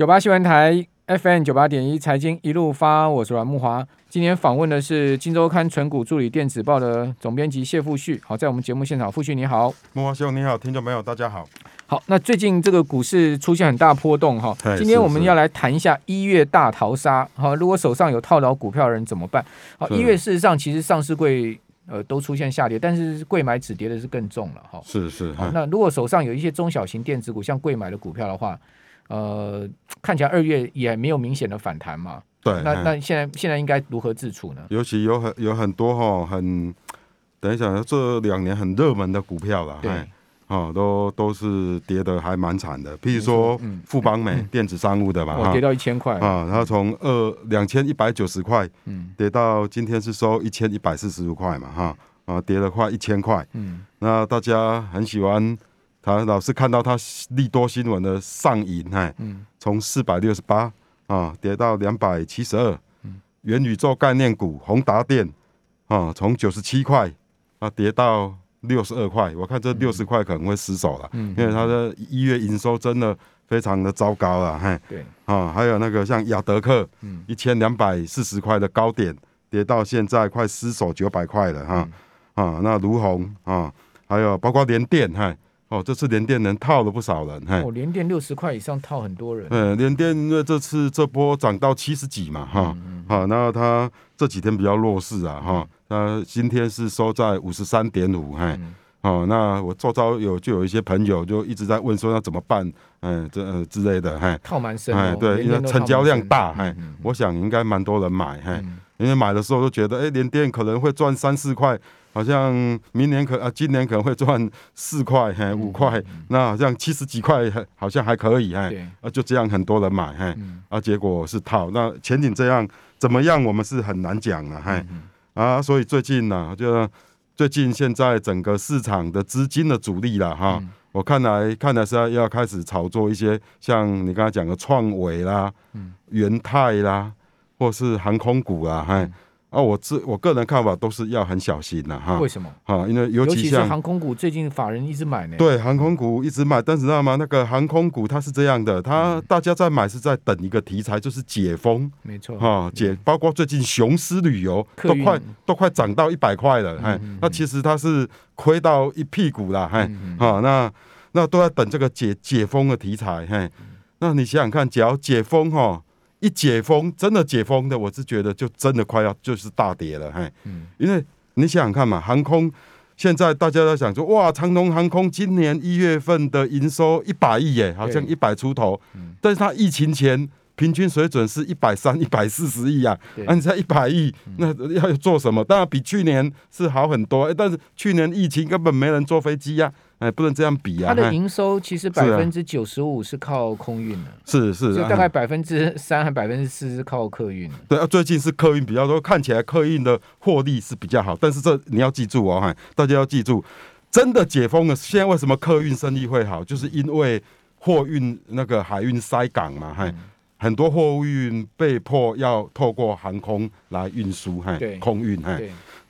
九八新闻台 FM 九八点一财经一路发，我是阮木华。今天访问的是《金周刊》存股助理电子报的总编辑谢富旭。好，在我们节目现场，富旭你好，木华兄你好，听众朋友大家好。好，那最近这个股市出现很大波动哈，今天我们要来谈一下一月大逃杀。好，如果手上有套牢股票的人怎么办？好，一月事实上其实上市柜呃都出现下跌，但是贵买止跌的是更重了哈。是是。好，那如果手上有一些中小型电子股，像贵买的股票的话。呃，看起来二月也没有明显的反弹嘛。对，那那现在现在应该如何自处呢？尤其有很有很多哈，很等一下，这两年很热门的股票了，对，哦，都都是跌的还蛮惨的。譬如说，富邦美电子商务的嘛，哦，跌到一千块。啊，然后从二两千一百九十块，嗯，跌到今天是收一千一百四十五块嘛，哈，啊，跌了快一千块，嗯，那大家很喜欢。他老是看到他利多新闻的上影，哎，从四百六十八啊跌到两百七十二。元宇宙概念股宏达电啊，从九十七块啊跌到六十二块。我看这六十块可能会失手了，因为它的一月营收真的非常的糟糕了，嘿。对啊，还有那个像亚德克，一千两百四十块的高点跌到现在快失手九百块了，哈啊，那儒鸿啊，还有包括联电，哈。哦，这次联电能套了不少人，嘿。哦，联电六十块以上套很多人。嗯，联电因为这次这波涨到七十几嘛，哈、嗯，好、嗯，那它这几天比较弱势啊，哈，那今天是收在五十三点五，嘿，好，那我周遭有就有一些朋友就一直在问说要怎么办，嗯，这、呃、之类的，嘿，套蛮深，哎，对，因为成交量大，嘿，我想应该蛮多人买，嘿，因为买的时候都觉得，哎，联电可能会赚三四块。好像明年可啊，今年可能会赚四块、嘿五块，那好像七十几块，好像还可以，嘿，啊就这样很多人买，嘿，啊结果是套，那前景这样怎么样，我们是很难讲了，嘿，啊，所以最近呢，就最近现在整个市场的资金的主力了哈，我看来看来是要要开始炒作一些像你刚才讲的创维啦、元泰啦，或是航空股啦，嘿。啊，我自我个人看法都是要很小心的哈。为什么？哈，因为尤其是航空股，最近法人一直买呢。对，航空股一直买，但是知道吗？那个航空股它是这样的，它大家在买是在等一个题材，就是解封。没错。哈，解包括最近雄狮旅游都快都快涨到一百块了，哎，那其实它是亏到一屁股了，哎，好，那那都在等这个解解封的题材，嘿，那你想想看，只要解封哈。一解封，真的解封的，我是觉得就真的快要就是大跌了，嘿，嗯，因为你想想看嘛，航空现在大家都想说，哇，长龙航空今年一月份的营收一百亿耶，好像一百出头，嗯，但是它疫情前平均水准是一百三、一百四十亿啊，那你才一百亿，那要做什么？当然比去年是好很多，但是去年疫情根本没人坐飞机呀。哎，不能这样比啊！它的营收其实百分之九十五是靠空运的，是是，就大概百分之三 和百分之四是靠客运。对啊，最近是客运比较多，看起来客运的获利是比较好。但是这你要记住哦，哈，大家要记住，真的解封了，现在为什么客运生意会好？就是因为货运那个海运塞港嘛，哈，很多货运被迫要透过航空来运输，哈，空运，哈。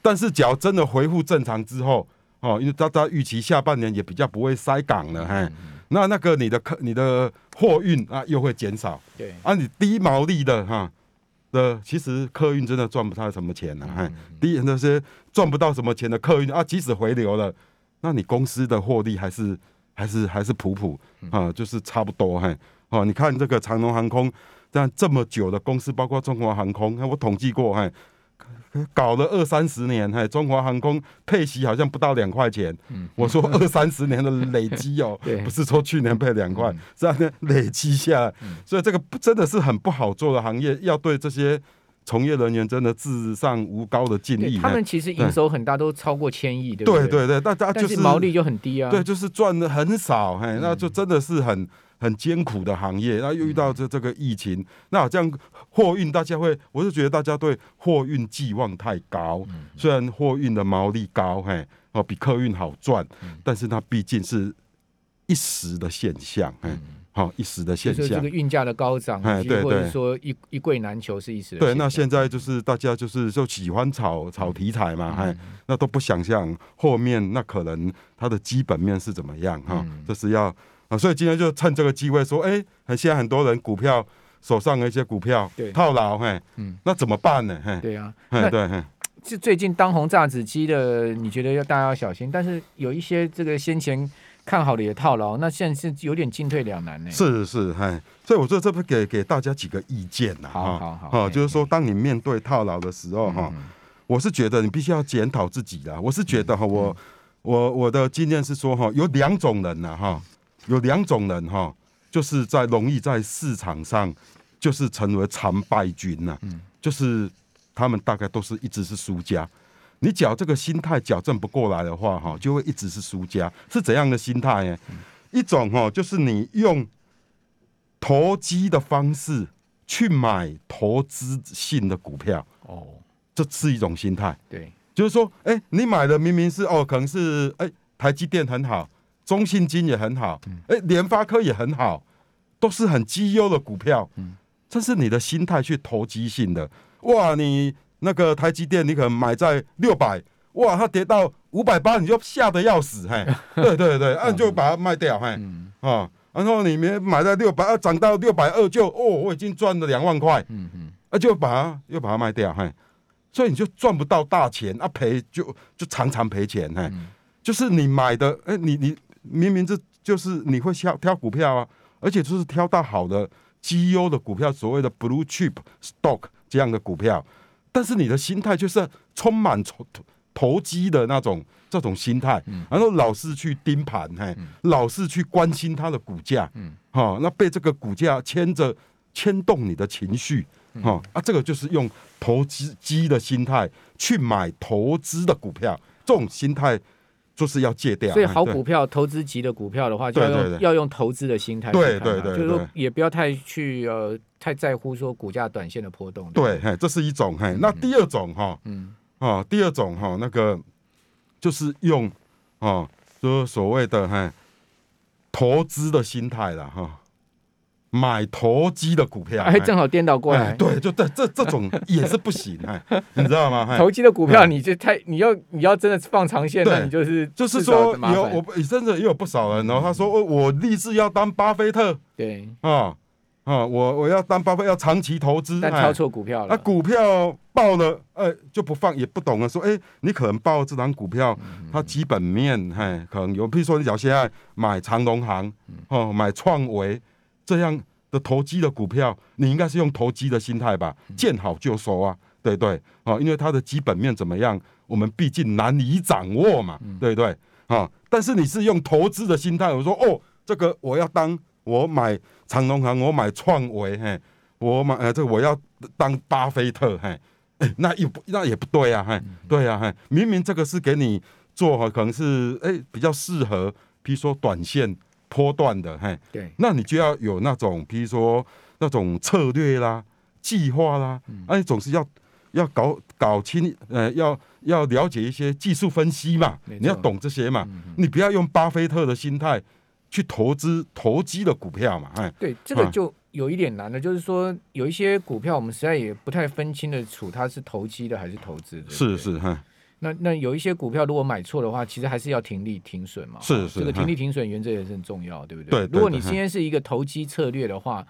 但是只要真的恢复正常之后。哦，因为大家预期下半年也比较不会塞港了，嘿、嗯，那那个你的客、你的货运啊又会减少，对，啊，你低毛利的哈的，其实客运真的赚不到什么钱了，嘿、嗯，低那些赚不到什么钱的客运啊，即使回流了，那你公司的获利还是还是还是普普啊，就是差不多，嘿，哦，你看这个长龙航空这样这么久的公司，包括中华航空，我统计过，嘿。搞了二三十年，嘿，中华航空配息好像不到两块钱。嗯、我说二三十年的累积哦，不是说去年配两块，这样累积下来，嗯、所以这个真的是很不好做的行业，要对这些从业人员真的至上无高的敬意。他们其实营收很大，都超过千亿，对不对？对对对，大家就是毛利就很低啊。对，就是赚的很少，嘿，那就真的是很。很艰苦的行业，那又遇到这这个疫情，那好像货运大家会，我就觉得大家对货运寄望太高。虽然货运的毛利高，嘿，哦比客运好赚，但是它毕竟是一时的现象，嘿，好一时的现象。这个运价的高涨，哎，对对，或者说一一柜难求是一时的。对，那现在就是大家就是就喜欢炒炒题材嘛，嘿，那都不想象后面那可能它的基本面是怎么样哈，这是要。啊，所以今天就趁这个机会说，哎，现在很多人股票手上的一些股票套牢，嘿，嗯，那怎么办呢？嘿，对啊，嘿，对，嘿，是最近当红炸子鸡的，你觉得要大家要小心，但是有一些这个先前看好的也套牢，那现在是有点进退两难呢。是是，嘿，所以我说这不给给大家几个意见呐，好好好，哈，就是说当你面对套牢的时候，哈，我是觉得你必须要检讨自己啦。我是觉得哈，我我我的经验是说哈，有两种人呐，哈。有两种人哈，就是在容易在市场上，就是成为常败军呐。嗯，就是他们大概都是一直是输家。你矫这个心态矫正不过来的话，哈，就会一直是输家。是怎样的心态呢？一种哈，就是你用投机的方式去买投资性的股票。哦，这是一种心态。对，就是说，哎，你买的明明是哦，可能是哎，台积电很好。中信金也很好，哎，联发科也很好，都是很绩优的股票。这是你的心态去投机性的。哇，你那个台积电，你可能买在六百，哇，它跌到五百八，你就吓得要死，嘿，对对对，啊，你就把它卖掉，嘿，啊，然后你没买在六百，二，涨到六百二就，哦，我已经赚了两万块，嗯嗯，啊，就把它又把它卖掉，嘿，所以你就赚不到大钱，啊，赔就就常常赔钱，嘿，就是你买的，哎，你你。明明这就是你会挑挑股票啊，而且就是挑到好的绩优的股票，所谓的 blue chip stock 这样的股票，但是你的心态就是充满投投机的那种这种心态，然后老是去盯盘，嘿，老是去关心它的股价，哈，那被这个股价牵着牵动你的情绪，哈，啊，这个就是用投机机的心态去买投资的股票，这种心态。就是要戒掉，所以好股票、投资级的股票的话，就要用要用投资的心态，对对对，就是说也不要太去呃太在乎说股价短线的波动。对，嘿，这是一种嘿。那第二种哈，嗯啊，第二种哈，那个就是用啊，就是所谓的嘿投资的心态了哈。买投机的股票，哎，正好颠倒过来，对，就这这这种 也是不行，哎，你知道吗？投机的股票，你就太你要你要真的放长线，那你就是就是说有我甚至也有不少人，然后他说我我立志要当巴菲特，对。啊啊，我我要当巴菲特，要长期投资，但挑错股票了，那股票爆了，哎，就不放，也不懂了，说哎，你可能报这张股票，它基本面，哎，可能有，譬如说你假如现在买长隆行，哦，买创维。这样的投机的股票，你应该是用投机的心态吧，见好就收啊，对对啊，因为它的基本面怎么样，我们毕竟难以掌握嘛，对对啊。但是你是用投资的心态，我说哦，这个我要当我买长隆行，我买创维，嘿，我买呃这个我要当巴菲特，嘿，那也不那也不对啊，嘿，对啊，嘿，明明这个是给你做，可能是哎比较适合，比如说短线。波段的，嘿，对，那你就要有那种，比如说那种策略啦、计划啦，嗯、啊，你总是要要搞搞清，呃，要要了解一些技术分析嘛，你要懂这些嘛，嗯、你不要用巴菲特的心态去投资投机的股票嘛，哎，对，这个就有一点难的，就是说有一些股票我们实在也不太分清的楚它是投机的还是投资的，是是，哈。那那有一些股票，如果买错的话，其实还是要停利停损嘛。是是，这个停利停损原则也是很重要，对不对？对。如果你今天是一个投机策略的话，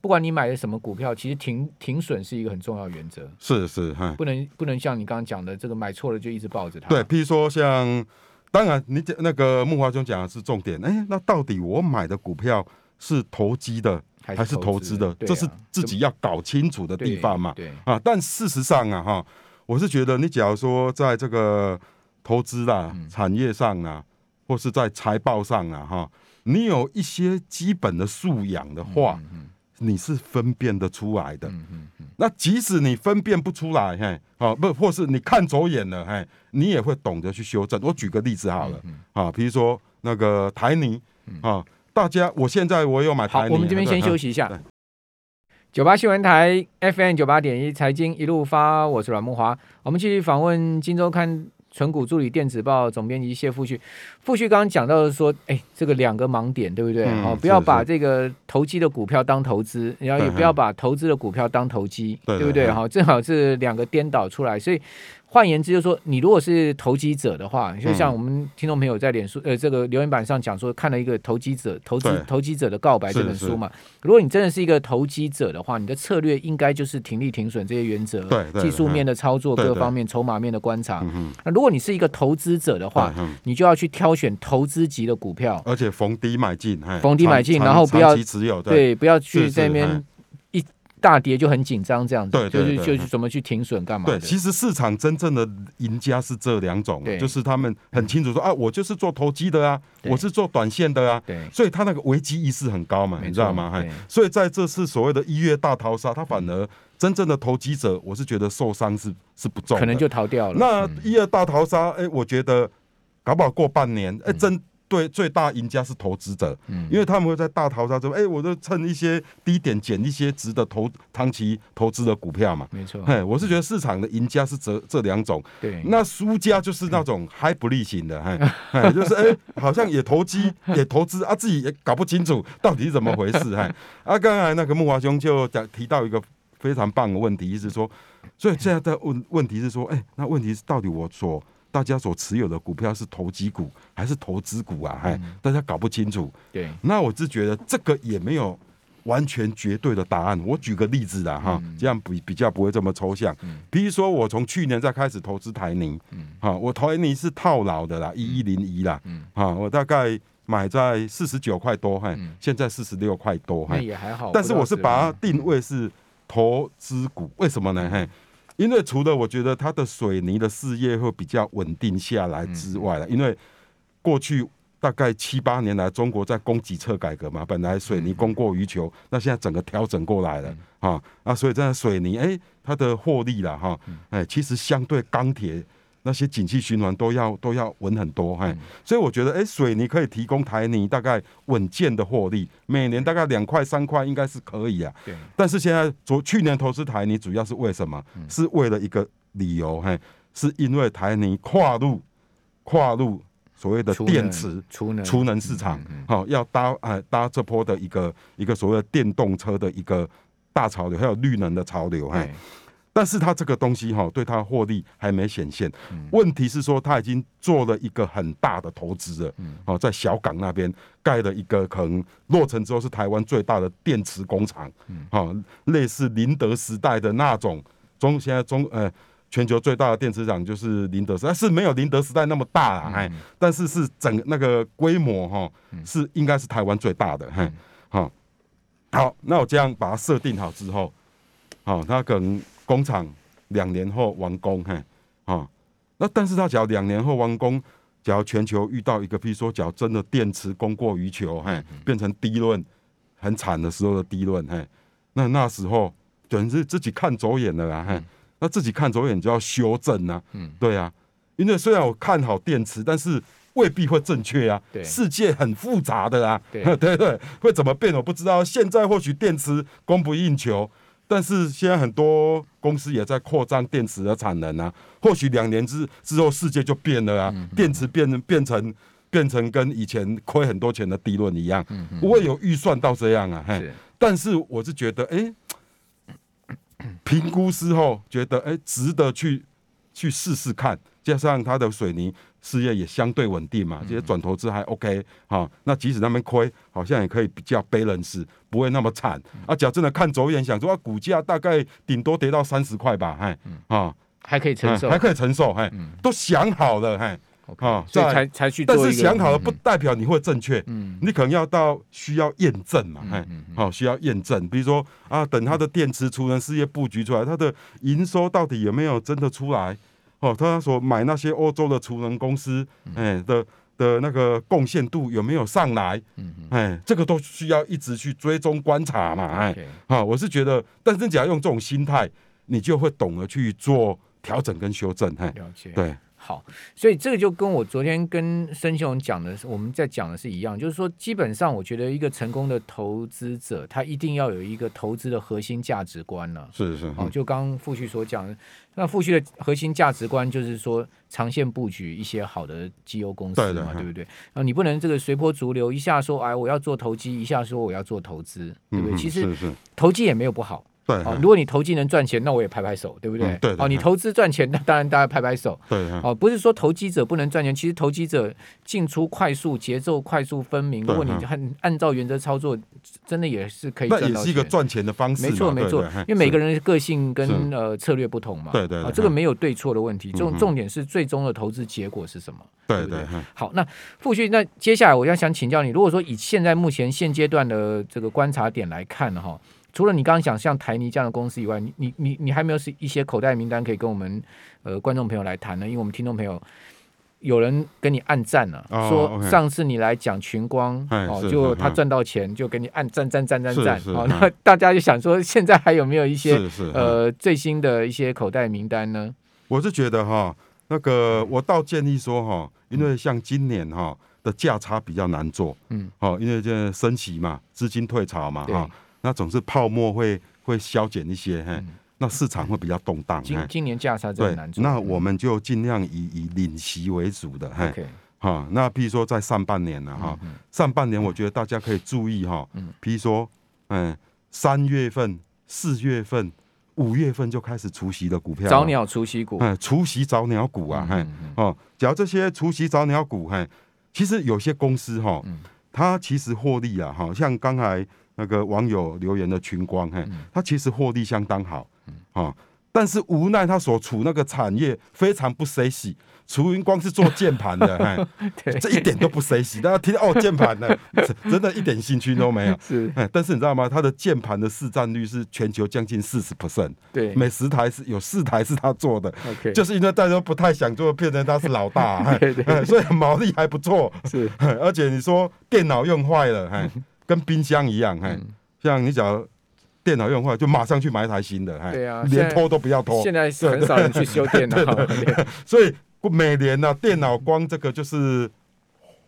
不管你买的什么股票，其实停停损是一个很重要原则。是是，不能不能像你刚刚讲的，这个买错了就一直抱着它。对，譬如说像，当然你讲那个木华兄讲的是重点。哎，那到底我买的股票是投机的还是投资的？这是自己要搞清楚的地方嘛。对啊，但事实上啊，哈。我是觉得，你假如说在这个投资啦、产业上啊，或是在财报上啊，哈，你有一些基本的素养的话，你是分辨得出来的。那即使你分辨不出来，嘿，啊，不，或是你看走眼了，嘿，你也会懂得去修正。我举个例子好了，啊，比如说那个台泥，啊，大家，我现在我有买台泥。我们这边先休息一下。九八新闻台 FM 九八点一财经一路发，我是阮慕华。我们继续访问《金周刊》存股助理电子报总编辑谢富旭。富旭刚刚讲到的说，哎，这个两个盲点，对不对？嗯、哦，不要把这个投机的股票当投资，然后也不要把投资的股票当投机，对不对？哈，正好是两个颠倒出来。所以换言之，就是说，你如果是投机者的话，就像我们听众朋友在脸书呃这个留言板上讲说，看了一个投机者投资投机者的告白这本书嘛。如果你真的是一个投机者的话，你的策略应该就是停利停损这些原则，技术面的操作各方面，筹码面的观察。那如果你是一个投资者的话，你就要去挑选投资级的股票，而且逢低买进，逢低买进，然后不要对，不要去在那边。大跌就很紧张，这样子，就是就是怎么去停损干嘛？对，其实市场真正的赢家是这两种，就是他们很清楚说啊，我就是做投机的啊，我是做短线的啊，对，所以他那个危机意识很高嘛，你知道吗？所以在这次所谓的一月大逃杀，他反而真正的投机者，我是觉得受伤是是不重，可能就逃掉了。那一月大逃杀，哎，我觉得搞不好过半年，哎，真。对，最大赢家是投资者，嗯，因为他们会在大逃杀中，哎，我就趁一些低点捡一些值得投长期投资的股票嘛，没错，哎，我是觉得市场的赢家是这这两种，对，那输家就是那种嗨不利型的，嘿，嘿，就是哎，好像也投机 也投资啊，自己也搞不清楚 到底是怎么回事，哎，啊，刚才那个木华兄就讲提到一个非常棒的问题，意思说，所以现在的问问题是说，哎，那问题是到底我所大家所持有的股票是投机股还是投资股啊？哎、嗯，大家搞不清楚。对，那我是觉得这个也没有完全绝对的答案。我举个例子啦，哈、嗯，这样比比较不会这么抽象。嗯、比如说，我从去年再开始投资台泥，嗯，哈，我台泥是套牢的啦，一一零一啦，嗯，哈，我大概买在四十九块多，哈，现在四十六块多，哈，也还好。但是我是把它定位是投资股，为什么呢？嘿。因为除了我觉得它的水泥的事业会比较稳定下来之外，因为过去大概七八年来，中国在供给侧改革嘛，本来水泥供过于求，那现在整个调整过来了啊，那，所以在水泥，哎，它的获利了哈，哎，其实相对钢铁。那些景气循环都要都要稳很多，嘿，所以我觉得，哎，水泥可以提供台泥大概稳健的获利，每年大概两块三块应该是可以啊。对。但是现在昨去年投资台泥主要是为什么？是为了一个理由，嘿，是因为台泥跨入跨入所谓的电池储能储能市场，好，要搭呃搭这波的一个一个所谓的电动车的一个大潮流，还有绿能的潮流，嘿。但是他这个东西哈，对他获利还没显现。问题是说他已经做了一个很大的投资了，哦，在小港那边盖了一个可能落成之后是台湾最大的电池工厂，哦，类似林德时代的那种中，现在中呃全球最大的电池厂就是林德时代，是没有林德时代那么大啊，哎，但是是整个那个规模哈，是应该是台湾最大的，嘿，好，好，那我这样把它设定好之后，好，他可能。工厂两年后完工，嘿，啊，那但是他只要两年后完工，只要全球遇到一个，比如说，只要真的电池供过于求，嘿，变成低论很惨的时候的低论，嘿，那那时候等于是自己看走眼了啦，嘿，那自己看走眼就要修正啊，嗯，对啊，因为虽然我看好电池，但是未必会正确啊，对，世界很复杂的啊，对。对对，会怎么变我不知道，现在或许电池供不应求。但是现在很多公司也在扩张电池的产能啊，或许两年之之后世界就变了啊，电池变成变成变成跟以前亏很多钱的低论一样，我也有预算到这样啊，嘿。但是我是觉得，哎，评估之后觉得，哎，值得去去试试看，加上它的水泥。事业也相对稳定嘛，这些转投资还 OK 哈、哦。那即使他们亏，好像也可以比较 balance，不会那么惨。啊，假真的看走眼，想说啊，股价大概顶多跌到三十块吧，哎，啊，还可以承受，还可以承受，哎，都想好了，哎，啊，所以才才去。但是想好了不代表你会正确，嗯，你可能要到需要验证嘛，哎，好，需要验证。比如说啊，等它的电池储能事业布局出来，它的营收到底有没有真的出来？哦，他所买那些欧洲的储能公司，哎的的那个贡献度有没有上来？哎，这个都需要一直去追踪观察嘛，哎，好，我是觉得，但是只要用这种心态，你就会懂得去做调整跟修正，哎，了解，对。好，所以这个就跟我昨天跟孙雄讲的，我们在讲的是一样，就是说，基本上我觉得一个成功的投资者，他一定要有一个投资的核心价值观呢。是是，哦，就刚刚富旭所讲的，那富旭的核心价值观就是说，长线布局一些好的绩优公司嘛，对不对？啊，你不能这个随波逐流，一下说哎我要做投机，一下说我要做投资，对不对？其实投机也没有不好。对，哦，如果你投机能赚钱，那我也拍拍手，对不对？对。哦，你投资赚钱，那当然大家拍拍手。对。哦，不是说投机者不能赚钱，其实投机者进出快速，节奏快速分明。如果你按按照原则操作，真的也是可以赚到钱。那也是一个赚钱的方式。没错，没错。因为每个人的个性跟呃策略不同嘛。对对。这个没有对错的问题，重重点是最终的投资结果是什么？对对。好，那傅旭，那接下来我要想请教你，如果说以现在目前现阶段的这个观察点来看哈。除了你刚刚讲像台泥这样的公司以外，你你你你还没有是一些口袋名单可以跟我们呃观众朋友来谈呢？因为我们听众朋友有人跟你按赞了，啊，说上次你来讲群光哦，就他赚到钱就给你按赞赞赞赞赞哦，那大家就想说现在还有没有一些呃最新的一些口袋名单呢？我是觉得哈，那个我倒建议说哈，因为像今年哈的价差比较难做，嗯，哦，因为这升息嘛，资金退潮嘛，哈。那总是泡沫会会消减一些，嘿，那市场会比较动荡。今今年价差真的难做。那我们就尽量以以领息为主的，嘿，好。那譬如说在上半年呢，哈，上半年我觉得大家可以注意哈，譬如说，嗯，三月份、四月份、五月份就开始除息的股票，早鸟除息股，嗯，除息早鸟股啊，嘿，哦，只要这些除息早鸟股，嘿，其实有些公司哈，它其实获利啊，哈，像刚才。那个网友留言的群光，嘿，他其实获利相当好，啊，但是无奈他所处那个产业非常不 sexy，光是做键盘的，嘿，这一点都不 sexy，大家听到哦键盘的，真的一点兴趣都没有，是，但是你知道吗？他的键盘的市占率是全球将近四十 percent，对，每十台是有四台是他做的，OK，就是因为大家都不太想做，变成他是老大，对对，所以毛利还不错，是，而且你说电脑用坏了，嘿。跟冰箱一样，哎，像你只要电脑用坏，就马上去买一台新的，对啊，连拖都不要拖。现在是很少人去修电脑，所以每年呢，电脑光这个就是，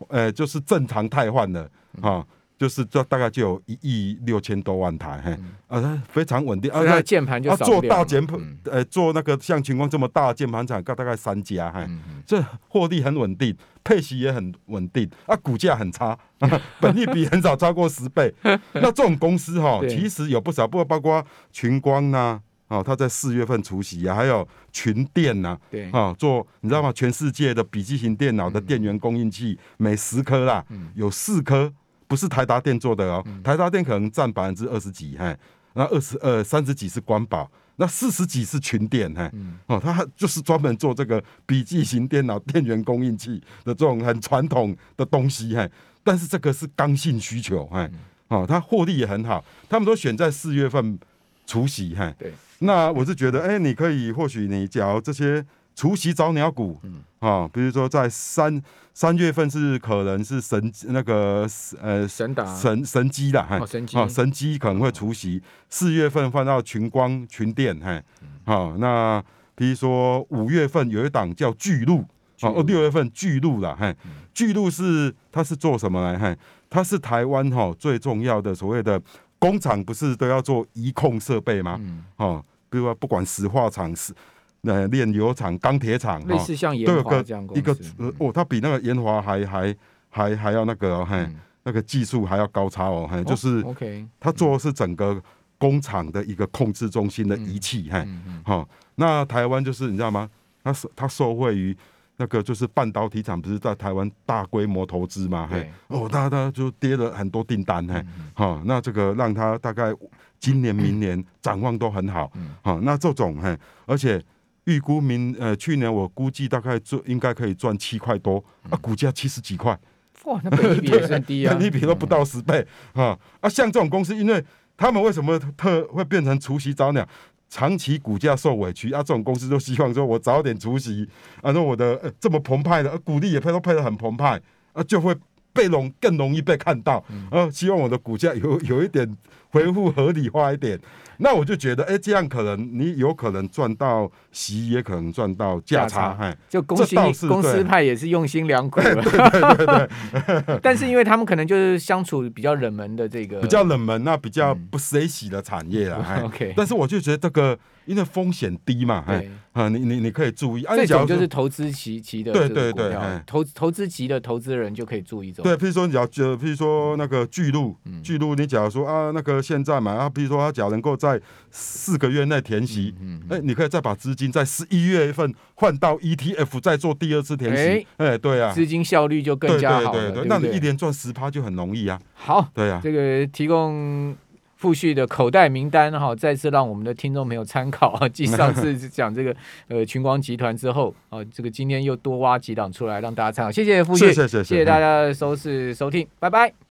呃，就是正常汰换的啊。就是这大概就有一亿六千多万台，嘿，啊，非常稳定。啊，那键盘就少。做大键盘，呃，做那个像群光这么大的键盘厂，大概三家，嘿，这获利很稳定，配息也很稳定，啊，股价很差，本利比很少超过十倍。那这种公司哈，其实有不少，不过包括群光呐，哦，他在四月份除息啊，还有群电呐，对，啊，做你知道吗？全世界的笔记型电脑的电源供应器，每十颗啦，有四颗。不是台达电做的哦，台达电可能占百分之二十几，嘿，那二十二三十几是光宝，那四十几是群电，嘿，哦，他就是专门做这个笔记型电脑电源供应器的这种很传统的东西，嘿，但是这个是刚性需求，嘿，哦，它获利也很好，他们都选在四月份除夕，嘿，对，那我是觉得，哎，你可以或许你假如这些。除夕早鸟股，啊，比如说在三三月份是可能是神那个呃神打。神神机的，哈，神机可能会除夕。四月份换到群光群电，哈，好，那比如说五月份有一档叫巨鹿，哦，六月份巨鹿了，哈，巨鹿是它是做什么来？哈，它是台湾哈最重要的所谓的工厂，不是都要做仪控设备吗？哦，比如说不管石化厂是。呃，炼油厂、钢铁厂，类似像研华这样，一个呃哦，它比那个研华还还还还要那个、哦、嘿，嗯、那个技术还要高超哦，嘿，就是 OK，它做的是整个工厂的一个控制中心的仪器，嘿，好，那台湾就是你知道吗？它受它受惠于那个就是半导体厂，不是在台湾大规模投资嘛，嘿，对。哦，大家就跌了很多订单，嘿，好、嗯，那这个让它大概今年、明年 展望都很好，好，那这种嘿，而且。预估明呃去年我估计大概赚应该可以赚七块多啊，股价七十几块，哇，那本益比也算低啊，本益比都不到十倍啊啊！像这种公司，因为他们为什么特会变成除夕早鸟？长期股价受委屈啊，这种公司都希望说我早点除息啊，那我的、呃、这么澎湃的股利也配都配得很澎湃啊，就会被容更容易被看到啊，希望我的股价有有一点恢复合理化一点。那我就觉得，哎，这样可能你有可能赚到息，也可能赚到价差。哎，就公司公司派也是用心良苦 了。对对对。但是因为他们可能就是相处比较冷门的这个，比较冷门，那比较不 sexy 的产业了。OK。但是我就觉得这个。因为风险低嘛，哎，啊，你你你可以注意，这种就是投资期期的，对对对，投投资级的投资人就可以注意这种。对，譬如说你要就譬如说那个巨鹿，巨鹿，你假如说啊，那个合现在嘛，啊，譬如说他假如能够在四个月内填息，哎、嗯嗯欸，你可以再把资金在十一月份换到 ETF，再做第二次填息，哎、欸欸，对啊，资金效率就更加好了，对对对对，那你一年赚十趴就很容易啊。好，对啊，这个提供。富旭的口袋名单哈，再次让我们的听众朋友参考啊。继上次讲这个呃群光集团之后啊，这个今天又多挖几档出来让大家参考。谢谢富旭，谢谢谢谢大家的收视收听，拜拜。